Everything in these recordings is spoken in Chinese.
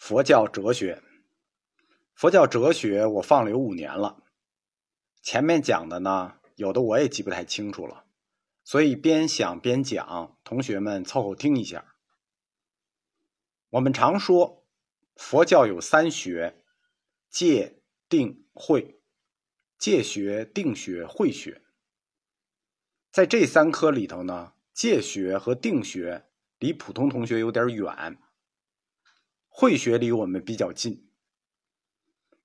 佛教哲学，佛教哲学我放了有五年了，前面讲的呢，有的我也记不太清楚了，所以边想边讲，同学们凑合听一下。我们常说佛教有三学：戒、定、慧。戒学、定学、慧学，在这三科里头呢，戒学和定学离普通同学有点远。慧学离我们比较近，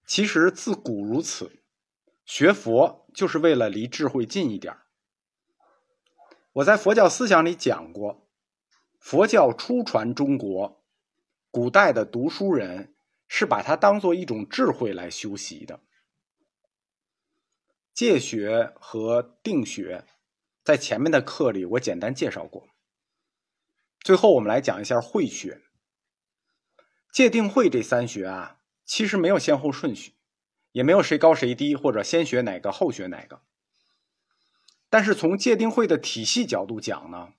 其实自古如此，学佛就是为了离智慧近一点。我在佛教思想里讲过，佛教初传中国，古代的读书人是把它当做一种智慧来修习的。戒学和定学，在前面的课里我简单介绍过。最后我们来讲一下慧学。戒定慧这三学啊，其实没有先后顺序，也没有谁高谁低，或者先学哪个后学哪个。但是从戒定慧的体系角度讲呢，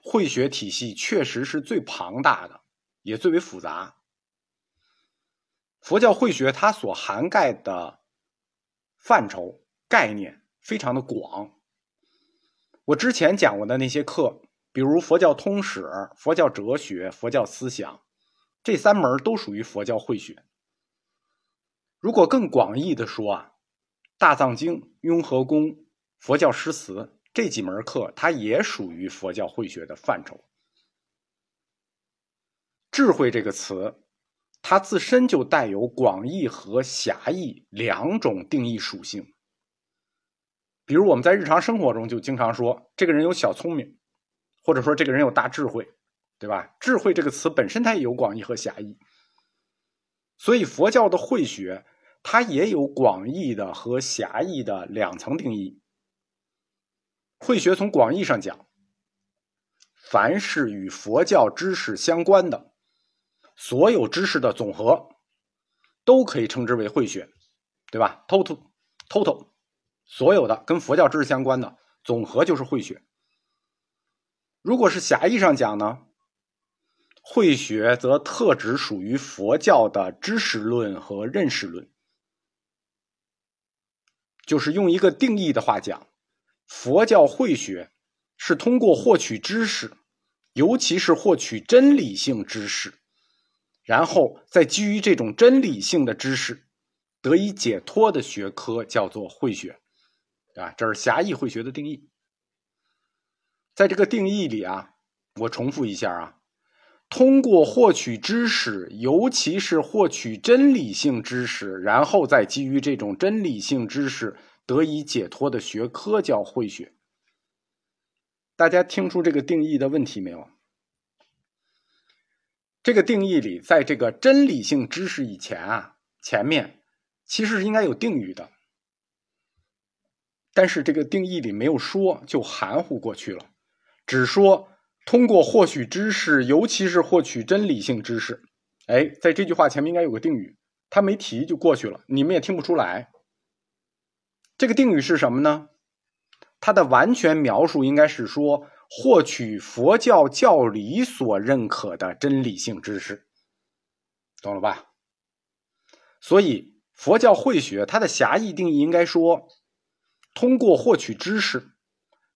慧学体系确实是最庞大的，也最为复杂。佛教慧学它所涵盖的范畴概念非常的广。我之前讲过的那些课，比如佛教通史、佛教哲学、佛教思想。这三门都属于佛教慧学。如果更广义的说啊，《大藏经》《雍和宫》佛教诗词这几门课，它也属于佛教慧学的范畴。智慧这个词，它自身就带有广义和狭义两种定义属性。比如我们在日常生活中就经常说，这个人有小聪明，或者说这个人有大智慧。对吧？智慧这个词本身它也有广义和狭义，所以佛教的慧学它也有广义的和狭义的两层定义。慧学从广义上讲，凡是与佛教知识相关的所有知识的总和，都可以称之为慧学，对吧？Total，Total，所有的跟佛教知识相关的总和就是慧学。如果是狭义上讲呢？慧学则特指属于佛教的知识论和认识论，就是用一个定义的话讲，佛教慧学是通过获取知识，尤其是获取真理性知识，然后再基于这种真理性的知识得以解脱的学科，叫做慧学，啊，这是狭义慧学的定义。在这个定义里啊，我重复一下啊。通过获取知识，尤其是获取真理性知识，然后再基于这种真理性知识得以解脱的学科叫慧学。大家听出这个定义的问题没有？这个定义里，在这个真理性知识以前啊，前面其实是应该有定语的，但是这个定义里没有说，就含糊过去了，只说。通过获取知识，尤其是获取真理性知识，哎，在这句话前面应该有个定语，他没提就过去了，你们也听不出来。这个定语是什么呢？它的完全描述应该是说获取佛教教理所认可的真理性知识，懂了吧？所以佛教慧学它的狭义定义应该说通过获取知识。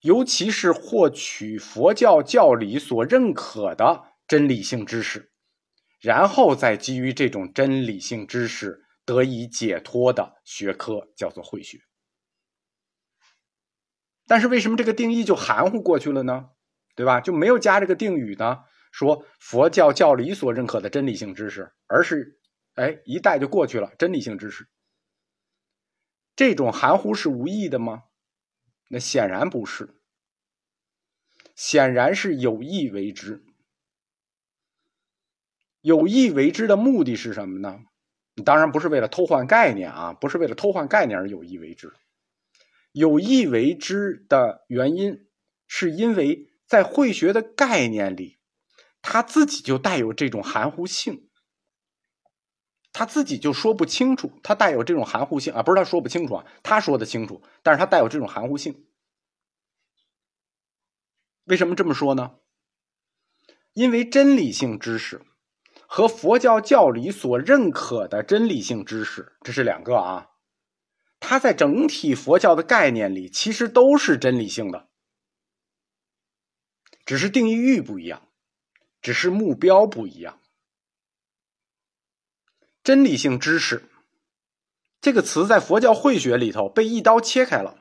尤其是获取佛教教理所认可的真理性知识，然后再基于这种真理性知识得以解脱的学科，叫做慧学。但是为什么这个定义就含糊过去了呢？对吧？就没有加这个定语呢？说佛教教理所认可的真理性知识，而是哎一带就过去了。真理性知识，这种含糊是无意的吗？那显然不是，显然是有意为之。有意为之的目的是什么呢？当然不是为了偷换概念啊，不是为了偷换概念而有意为之。有意为之的原因，是因为在慧学的概念里，它自己就带有这种含糊性。他自己就说不清楚，他带有这种含糊性啊，不是他说不清楚啊，他说的清楚，但是他带有这种含糊性。为什么这么说呢？因为真理性知识和佛教教理所认可的真理性知识，这是两个啊。它在整体佛教的概念里，其实都是真理性的，只是定义域不一样，只是目标不一样。真理性知识。这个词在佛教慧学里头被一刀切开了，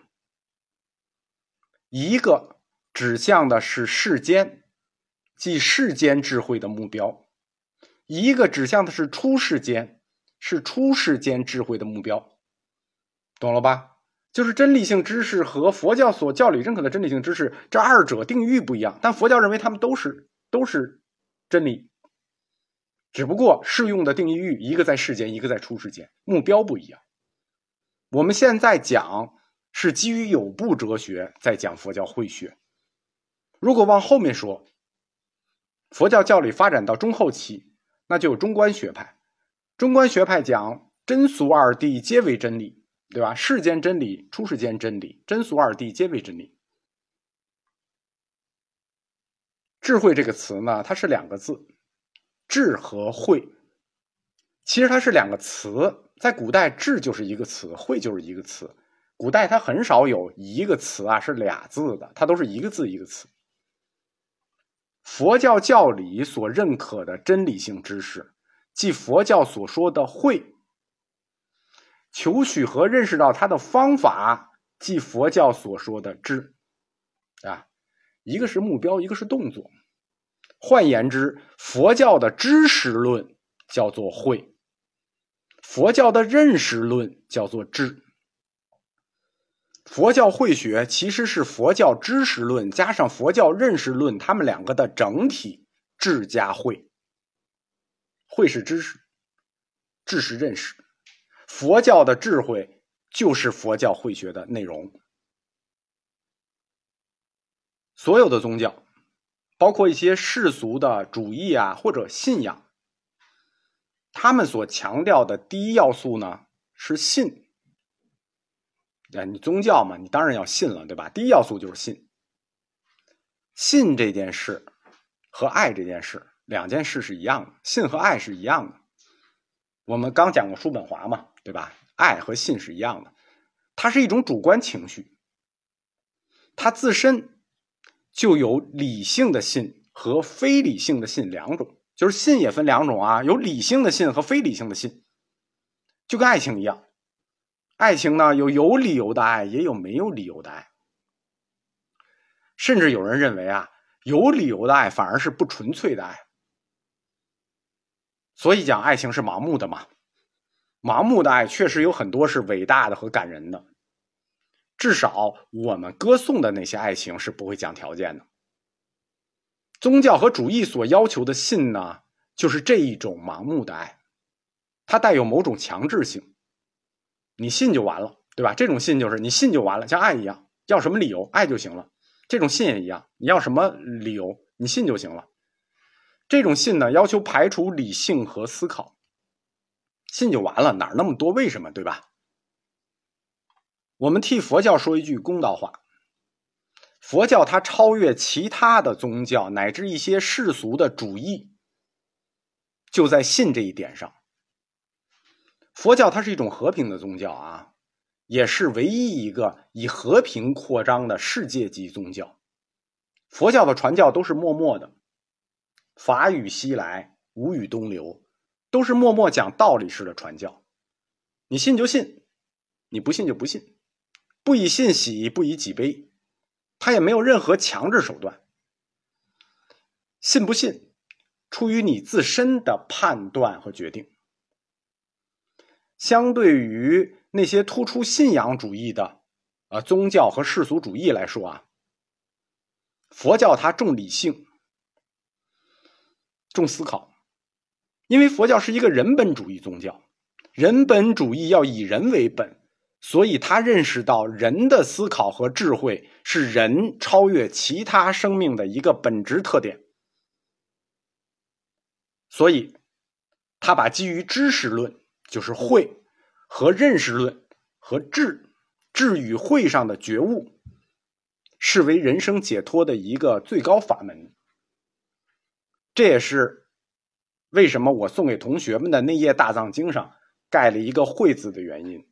一个指向的是世间，即世间智慧的目标；一个指向的是出世间，是出世间智慧的目标。懂了吧？就是真理性知识和佛教所教理认可的真理性知识，这二者定义不一样，但佛教认为他们都是都是真理，只不过适用的定义域一个在世间，一个在出世间，目标不一样。我们现在讲是基于有部哲学在讲佛教慧学，如果往后面说，佛教教理发展到中后期，那就有中观学派，中观学派讲真俗二谛皆为真理。对吧？世间真理、出世间真理、真俗二谛皆为真理。智慧这个词呢，它是两个字，智和慧。其实它是两个词，在古代智就是一个词，慧就是一个词。古代它很少有一个词啊是俩字的，它都是一个字一个词。佛教教理所认可的真理性知识，即佛教所说的慧。求取和认识到它的方法，即佛教所说的知，啊，一个是目标，一个是动作。换言之，佛教的知识论叫做慧，佛教的认识论叫做智。佛教慧学其实是佛教知识论加上佛教认识论，他们两个的整体，智加慧。慧是知识，智是认识。佛教的智慧就是佛教慧学的内容。所有的宗教，包括一些世俗的主义啊或者信仰，他们所强调的第一要素呢是信。啊，你宗教嘛，你当然要信了，对吧？第一要素就是信。信这件事和爱这件事两件事是一样的，信和爱是一样的。我们刚讲过叔本华嘛。对吧？爱和信是一样的，它是一种主观情绪，它自身就有理性的信和非理性的信两种，就是信也分两种啊，有理性的信和非理性的信，就跟爱情一样，爱情呢有有理由的爱，也有没有理由的爱，甚至有人认为啊，有理由的爱反而是不纯粹的爱，所以讲爱情是盲目的嘛。盲目的爱确实有很多是伟大的和感人的，至少我们歌颂的那些爱情是不会讲条件的。宗教和主义所要求的信呢，就是这一种盲目的爱，它带有某种强制性，你信就完了，对吧？这种信就是你信就完了，像爱一样，要什么理由爱就行了。这种信也一样，你要什么理由你信就行了。这种信呢，要求排除理性和思考。信就完了，哪那么多为什么，对吧？我们替佛教说一句公道话：佛教它超越其他的宗教乃至一些世俗的主义，就在信这一点上。佛教它是一种和平的宗教啊，也是唯一一个以和平扩张的世界级宗教。佛教的传教都是默默的，法语西来，无语东流。都是默默讲道理式的传教，你信就信，你不信就不信，不以信喜，不以己悲，他也没有任何强制手段。信不信，出于你自身的判断和决定。相对于那些突出信仰主义的啊宗教和世俗主义来说啊，佛教它重理性，重思考。因为佛教是一个人本主义宗教，人本主义要以人为本，所以他认识到人的思考和智慧是人超越其他生命的一个本质特点，所以他把基于知识论，就是慧和认识论和智智与慧上的觉悟，视为人生解脱的一个最高法门，这也是。为什么我送给同学们的那页大藏经上盖了一个“会”字的原因。